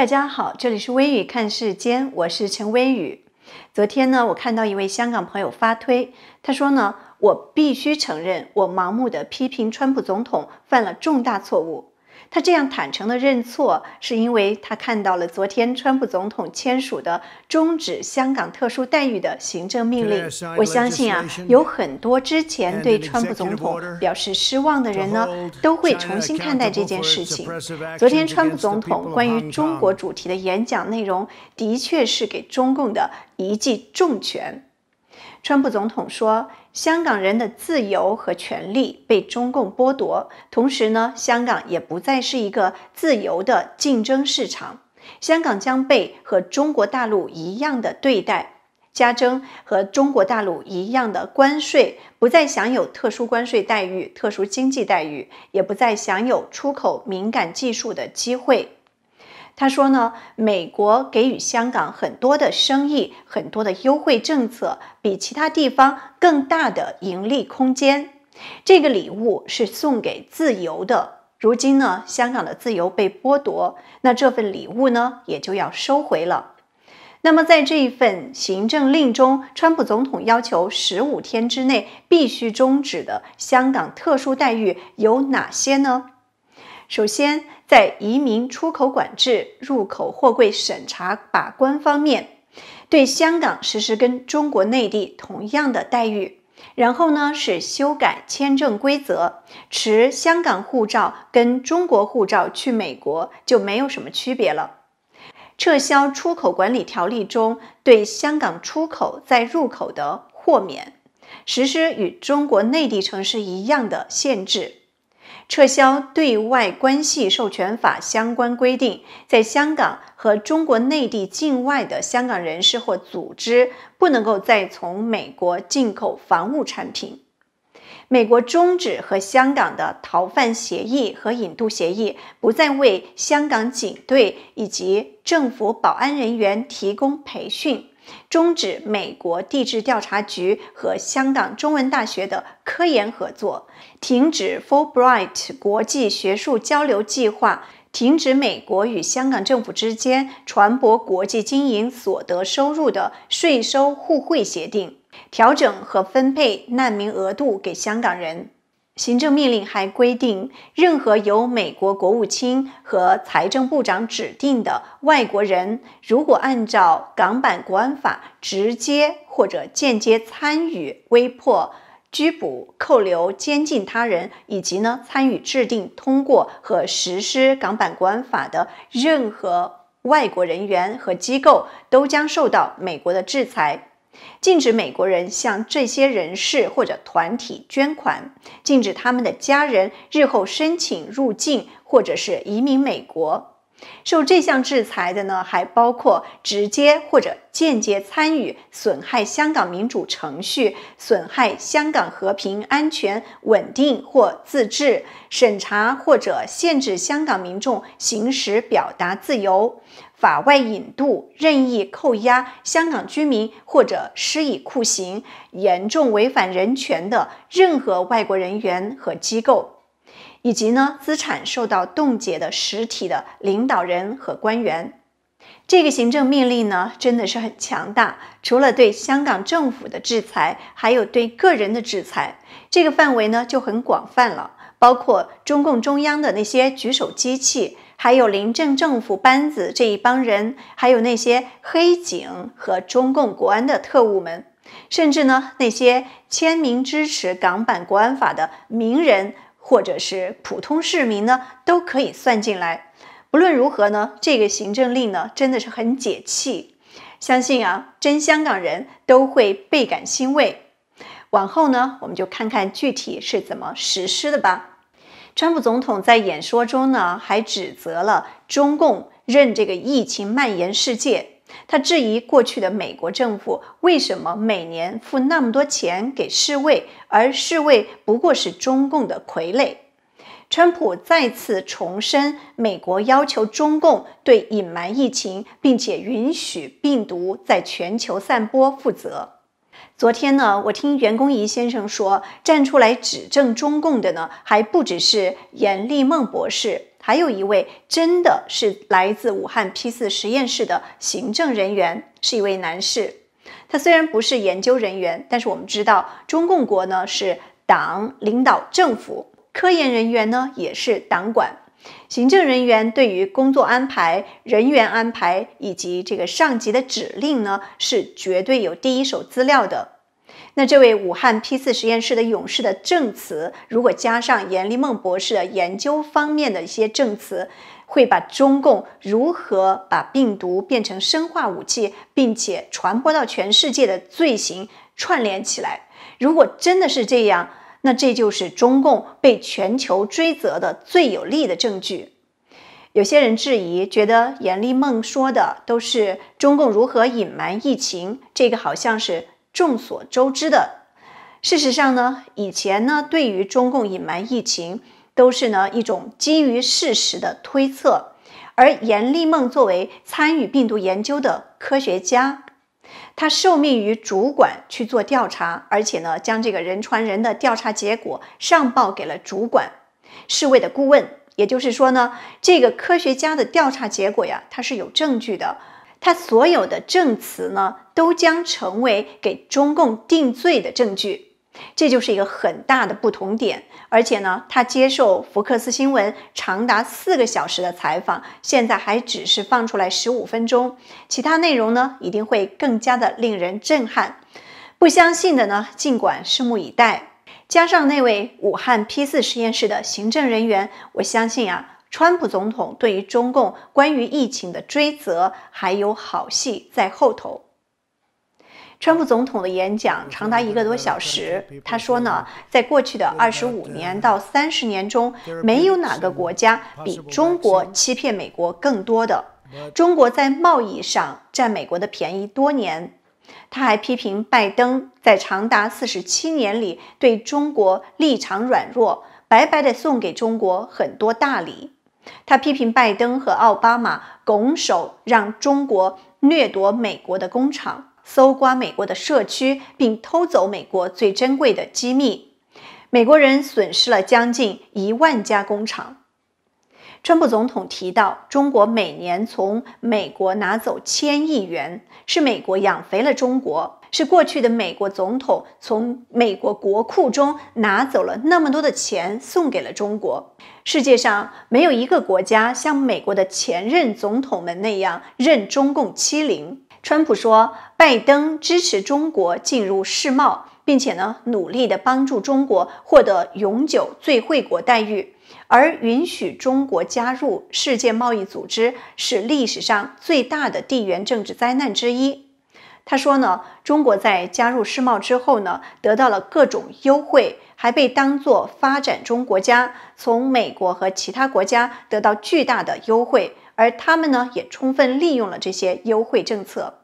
大家好，这里是微雨看世间，我是陈微雨。昨天呢，我看到一位香港朋友发推，他说呢，我必须承认，我盲目的批评川普总统犯了重大错误。他这样坦诚的认错，是因为他看到了昨天川普总统签署的终止香港特殊待遇的行政命令。我相信啊，有很多之前对川普总统表示失望的人呢，都会重新看待这件事情。昨天川普总统关于中国主题的演讲内容，的确是给中共的一记重拳。川普总统说，香港人的自由和权利被中共剥夺，同时呢，香港也不再是一个自由的竞争市场，香港将被和中国大陆一样的对待，加征和中国大陆一样的关税，不再享有特殊关税待遇、特殊经济待遇，也不再享有出口敏感技术的机会。他说呢，美国给予香港很多的生意，很多的优惠政策，比其他地方更大的盈利空间。这个礼物是送给自由的。如今呢，香港的自由被剥夺，那这份礼物呢，也就要收回了。那么，在这一份行政令中，川普总统要求十五天之内必须终止的香港特殊待遇有哪些呢？首先，在移民出口管制、入口货柜审查把关方面，对香港实施跟中国内地同样的待遇。然后呢，是修改签证规则，持香港护照跟中国护照去美国就没有什么区别了。撤销出口管理条例中对香港出口再入口的豁免，实施与中国内地城市一样的限制。撤销对外关系授权法相关规定，在香港和中国内地境外的香港人士或组织不能够再从美国进口防务产品。美国终止和香港的逃犯协议和引渡协议，不再为香港警队以及政府保安人员提供培训。终止美国地质调查局和香港中文大学的科研合作，停止 Fulbright 国际学术交流计划，停止美国与香港政府之间传播国际经营所得收入的税收互惠协定，调整和分配难民额度给香港人。行政命令还规定，任何由美国国务卿和财政部长指定的外国人，如果按照港版国安法直接或者间接参与威迫、拘捕、扣留、监禁他人，以及呢参与制定、通过和实施港版国安法的任何外国人员和机构，都将受到美国的制裁。禁止美国人向这些人士或者团体捐款，禁止他们的家人日后申请入境或者是移民美国。受这项制裁的呢，还包括直接或者间接参与损害香港民主程序、损害香港和平、安全、稳定或自治、审查或者限制香港民众行使表达自由。法外引渡、任意扣押香港居民或者施以酷刑、严重违反人权的任何外国人员和机构，以及呢资产受到冻结的实体的领导人和官员。这个行政命令呢真的是很强大，除了对香港政府的制裁，还有对个人的制裁。这个范围呢就很广泛了，包括中共中央的那些举手机器。还有临政政府班子这一帮人，还有那些黑警和中共国安的特务们，甚至呢那些签名支持港版国安法的名人或者是普通市民呢，都可以算进来。不论如何呢，这个行政令呢真的是很解气，相信啊真香港人都会倍感欣慰。往后呢，我们就看看具体是怎么实施的吧。川普总统在演说中呢，还指责了中共任这个疫情蔓延世界。他质疑过去的美国政府为什么每年付那么多钱给世卫，而世卫不过是中共的傀儡。川普再次重申，美国要求中共对隐瞒疫情，并且允许病毒在全球散播负责。昨天呢，我听袁公仪先生说，站出来指证中共的呢，还不只是严立梦博士，还有一位真的是来自武汉 P 四实验室的行政人员，是一位男士。他虽然不是研究人员，但是我们知道中共国呢是党领导政府，科研人员呢也是党管，行政人员对于工作安排、人员安排以及这个上级的指令呢是绝对有第一手资料的。那这位武汉 P 四实验室的勇士的证词，如果加上阎立梦博士的研究方面的一些证词，会把中共如何把病毒变成生化武器，并且传播到全世界的罪行串联起来。如果真的是这样，那这就是中共被全球追责的最有力的证据。有些人质疑，觉得阎立梦说的都是中共如何隐瞒疫情，这个好像是。众所周知的，事实上呢，以前呢，对于中共隐瞒疫情，都是呢一种基于事实的推测。而阎立梦作为参与病毒研究的科学家，他受命于主管去做调查，而且呢，将这个人传人的调查结果上报给了主管侍卫的顾问。也就是说呢，这个科学家的调查结果呀，他是有证据的。他所有的证词呢，都将成为给中共定罪的证据，这就是一个很大的不同点。而且呢，他接受福克斯新闻长达四个小时的采访，现在还只是放出来十五分钟，其他内容呢，一定会更加的令人震撼。不相信的呢，尽管拭目以待。加上那位武汉 P 四实验室的行政人员，我相信啊。川普总统对于中共关于疫情的追责还有好戏在后头。川普总统的演讲长达一个多小时，他说呢，在过去的二十五年到三十年中，没有哪个国家比中国欺骗美国更多的。中国在贸易上占美国的便宜多年。他还批评拜登在长达四十七年里对中国立场软弱，白白的送给中国很多大礼。他批评拜登和奥巴马拱手让中国掠夺美国的工厂、搜刮美国的社区，并偷走美国最珍贵的机密。美国人损失了将近一万家工厂。川普总统提到，中国每年从美国拿走千亿元，是美国养肥了中国，是过去的美国总统从美国国库中拿走了那么多的钱送给了中国。世界上没有一个国家像美国的前任总统们那样任中共欺凌。川普说，拜登支持中国进入世贸，并且呢，努力的帮助中国获得永久最惠国待遇。而允许中国加入世界贸易组织是历史上最大的地缘政治灾难之一。他说呢，中国在加入世贸之后呢，得到了各种优惠，还被当作发展中国家，从美国和其他国家得到巨大的优惠，而他们呢，也充分利用了这些优惠政策。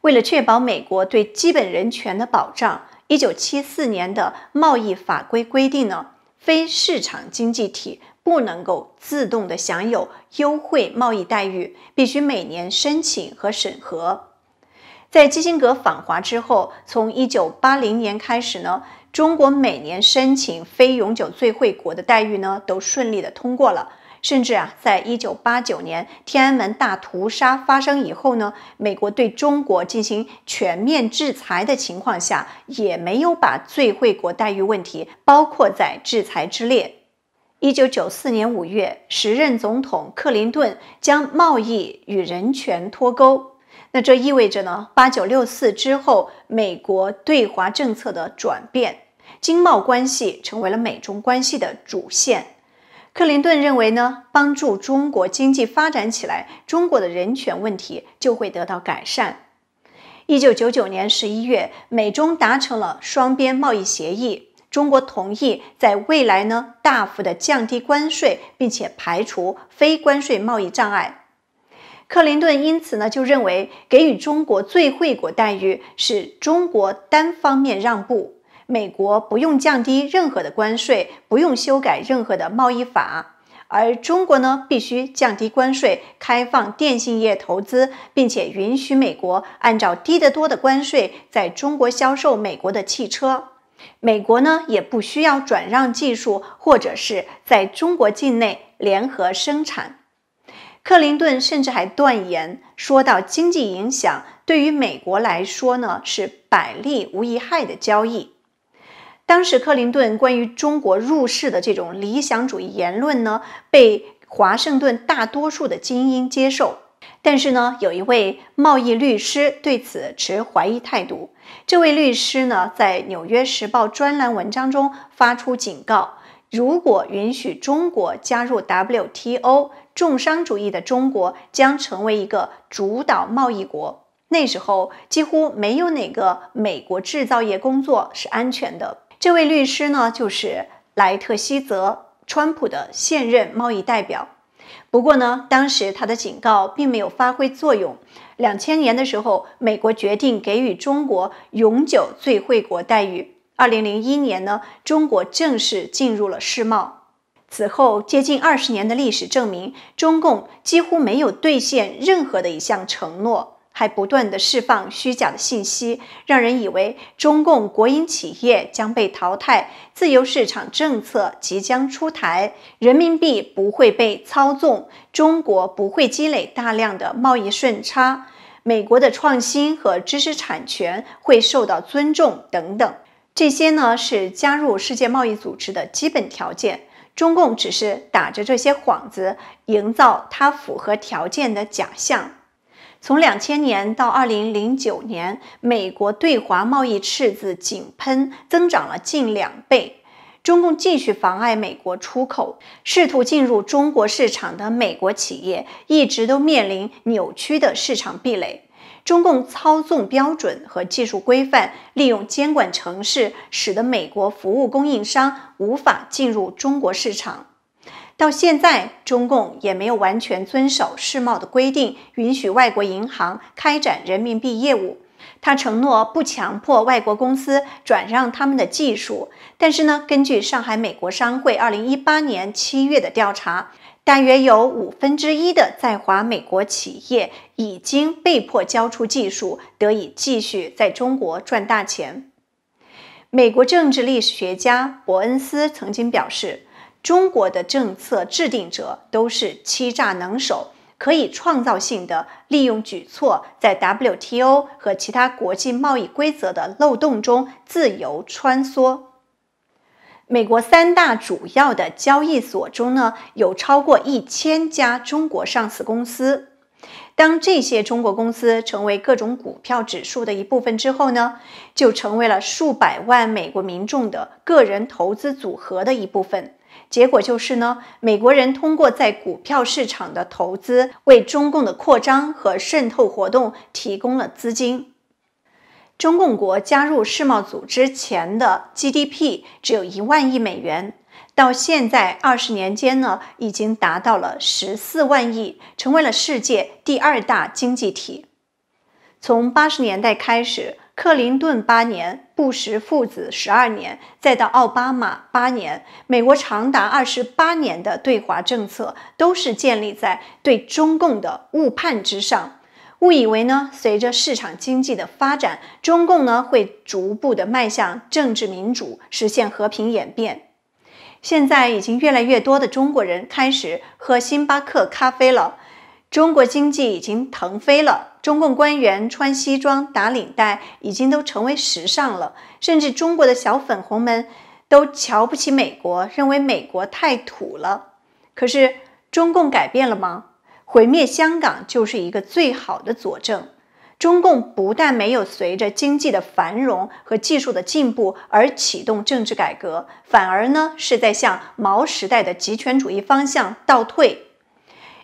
为了确保美国对基本人权的保障，一九七四年的贸易法规规定呢。非市场经济体不能够自动的享有优惠贸易待遇，必须每年申请和审核。在基辛格访华之后，从一九八零年开始呢，中国每年申请非永久最惠国的待遇呢，都顺利的通过了。甚至啊，在一九八九年天安门大屠杀发生以后呢，美国对中国进行全面制裁的情况下，也没有把最惠国待遇问题包括在制裁之列。一九九四年五月，时任总统克林顿将贸易与人权脱钩，那这意味着呢，八九六四之后，美国对华政策的转变，经贸关系成为了美中关系的主线。克林顿认为呢，帮助中国经济发展起来，中国的人权问题就会得到改善。一九九九年十一月，美中达成了双边贸易协议，中国同意在未来呢大幅的降低关税，并且排除非关税贸易障碍。克林顿因此呢就认为，给予中国最惠国待遇是中国单方面让步。美国不用降低任何的关税，不用修改任何的贸易法，而中国呢，必须降低关税，开放电信业投资，并且允许美国按照低得多的关税在中国销售美国的汽车。美国呢也不需要转让技术，或者是在中国境内联合生产。克林顿甚至还断言说到经济影响，对于美国来说呢是百利无一害的交易。当时克林顿关于中国入世的这种理想主义言论呢，被华盛顿大多数的精英接受。但是呢，有一位贸易律师对此持怀疑态度。这位律师呢，在《纽约时报》专栏文章中发出警告：如果允许中国加入 WTO，重商主义的中国将成为一个主导贸易国。那时候，几乎没有哪个美国制造业工作是安全的。这位律师呢，就是莱特希泽，川普的现任贸易代表。不过呢，当时他的警告并没有发挥作用。两千年的时候，美国决定给予中国永久最惠国待遇。二零零一年呢，中国正式进入了世贸。此后接近二十年的历史证明，中共几乎没有兑现任何的一项承诺。还不断的释放虚假的信息，让人以为中共国营企业将被淘汰，自由市场政策即将出台，人民币不会被操纵，中国不会积累大量的贸易顺差，美国的创新和知识产权会受到尊重等等。这些呢是加入世界贸易组织的基本条件。中共只是打着这些幌子，营造它符合条件的假象。从两千年到二零零九年，美国对华贸易赤字井喷，增长了近两倍。中共继续妨碍美国出口，试图进入中国市场的美国企业一直都面临扭曲的市场壁垒。中共操纵标准和技术规范，利用监管城市，使得美国服务供应商无法进入中国市场。到现在，中共也没有完全遵守世贸的规定，允许外国银行开展人民币业务。他承诺不强迫外国公司转让他们的技术，但是呢，根据上海美国商会二零一八年七月的调查，大约有五分之一的在华美国企业已经被迫交出技术，得以继续在中国赚大钱。美国政治历史学家伯恩斯曾经表示。中国的政策制定者都是欺诈能手，可以创造性的利用举措，在 WTO 和其他国际贸易规则的漏洞中自由穿梭。美国三大主要的交易所中呢，有超过一千家中国上市公司。当这些中国公司成为各种股票指数的一部分之后呢，就成为了数百万美国民众的个人投资组合的一部分。结果就是呢，美国人通过在股票市场的投资，为中共的扩张和渗透活动提供了资金。中共国加入世贸组织前的 GDP 只有一万亿美元，到现在二十年间呢，已经达到了十四万亿，成为了世界第二大经济体。从八十年代开始。克林顿八年，布什父子十二年，再到奥巴马八年，美国长达二十八年的对华政策都是建立在对中共的误判之上，误以为呢，随着市场经济的发展，中共呢会逐步的迈向政治民主，实现和平演变。现在已经越来越多的中国人开始喝星巴克咖啡了。中国经济已经腾飞了，中共官员穿西装打领带已经都成为时尚了，甚至中国的小粉红们都瞧不起美国，认为美国太土了。可是中共改变了吗？毁灭香港就是一个最好的佐证。中共不但没有随着经济的繁荣和技术的进步而启动政治改革，反而呢是在向毛时代的极权主义方向倒退。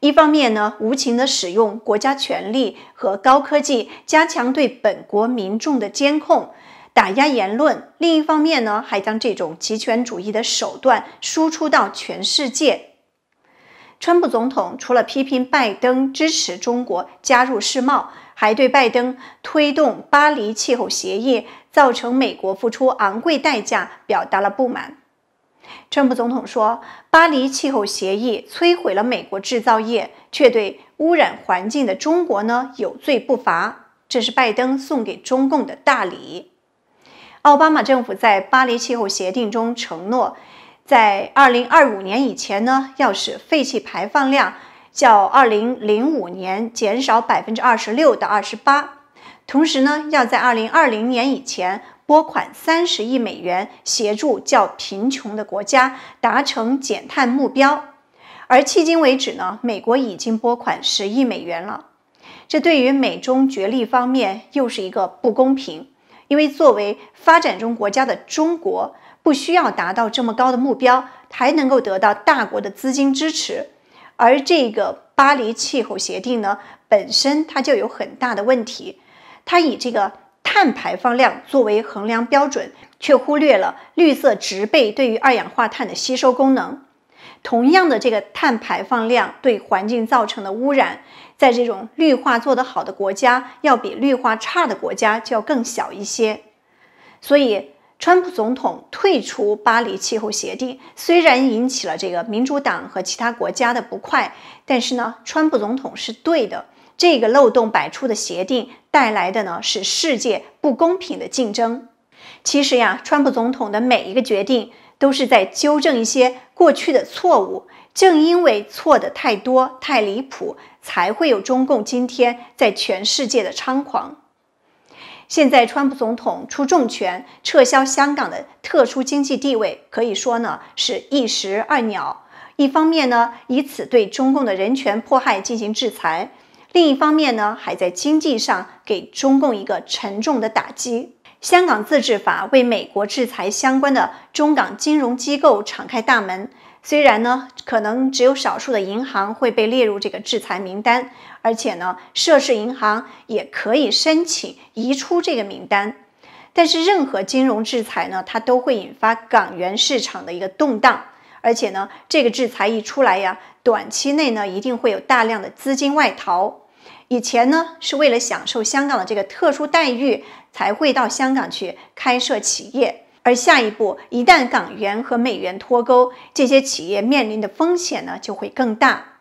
一方面呢，无情地使用国家权力和高科技加强对本国民众的监控、打压言论；另一方面呢，还将这种极权主义的手段输出到全世界。川普总统除了批评拜登支持中国加入世贸，还对拜登推动巴黎气候协议造成美国付出昂贵代价表达了不满。川普总统说：“巴黎气候协议摧毁了美国制造业，却对污染环境的中国呢有罪不罚。这是拜登送给中共的大礼。”奥巴马政府在巴黎气候协定中承诺，在2025年以前呢，要使废气排放量较2005年减少26%到28%，同时呢，要在2020年以前拨款30亿美元，协助较贫穷的国家达成减碳目标。而迄今为止呢，美国已经拨款10亿美元了。这对于美中角力方面又是一个不公平。因为作为发展中国家的中国，不需要达到这么高的目标，还能够得到大国的资金支持。而这个巴黎气候协定呢，本身它就有很大的问题，它以这个碳排放量作为衡量标准，却忽略了绿色植被对于二氧化碳的吸收功能。同样的这个碳排放量对环境造成的污染，在这种绿化做得好的国家，要比绿化差的国家就要更小一些。所以，川普总统退出巴黎气候协定，虽然引起了这个民主党和其他国家的不快，但是呢，川普总统是对的。这个漏洞百出的协定带来的呢，是世界不公平的竞争。其实呀，川普总统的每一个决定。都是在纠正一些过去的错误，正因为错的太多、太离谱，才会有中共今天在全世界的猖狂。现在，川普总统出重拳撤销香港的特殊经济地位，可以说呢是一石二鸟。一方面呢，以此对中共的人权迫害进行制裁；另一方面呢，还在经济上给中共一个沉重的打击。香港自治法为美国制裁相关的中港金融机构敞开大门，虽然呢，可能只有少数的银行会被列入这个制裁名单，而且呢，涉事银行也可以申请移出这个名单，但是任何金融制裁呢，它都会引发港元市场的一个动荡，而且呢，这个制裁一出来呀，短期内呢，一定会有大量的资金外逃。以前呢，是为了享受香港的这个特殊待遇，才会到香港去开设企业。而下一步，一旦港元和美元脱钩，这些企业面临的风险呢，就会更大。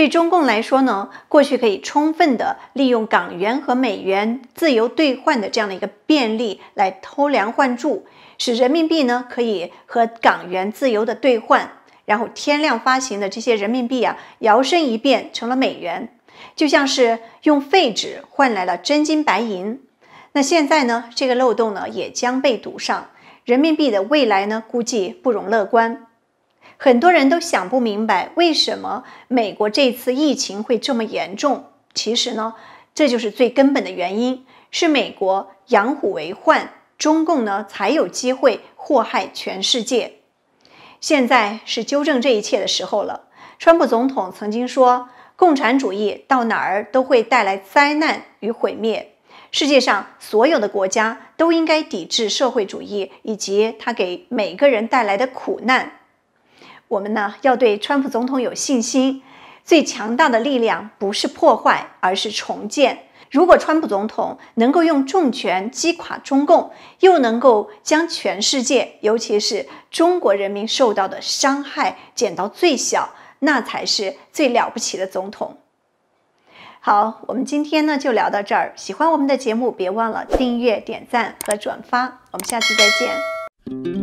对中共来说呢，过去可以充分的利用港元和美元自由兑换的这样的一个便利，来偷梁换柱，使人民币呢可以和港元自由的兑换，然后天量发行的这些人民币啊，摇身一变成了美元。就像是用废纸换来了真金白银，那现在呢？这个漏洞呢也将被堵上，人民币的未来呢估计不容乐观。很多人都想不明白，为什么美国这次疫情会这么严重？其实呢，这就是最根本的原因，是美国养虎为患，中共呢才有机会祸害全世界。现在是纠正这一切的时候了。川普总统曾经说。共产主义到哪儿都会带来灾难与毁灭。世界上所有的国家都应该抵制社会主义以及它给每个人带来的苦难。我们呢要对川普总统有信心。最强大的力量不是破坏，而是重建。如果川普总统能够用重拳击垮中共，又能够将全世界，尤其是中国人民受到的伤害减到最小。那才是最了不起的总统。好，我们今天呢就聊到这儿。喜欢我们的节目，别忘了订阅、点赞和转发。我们下次再见。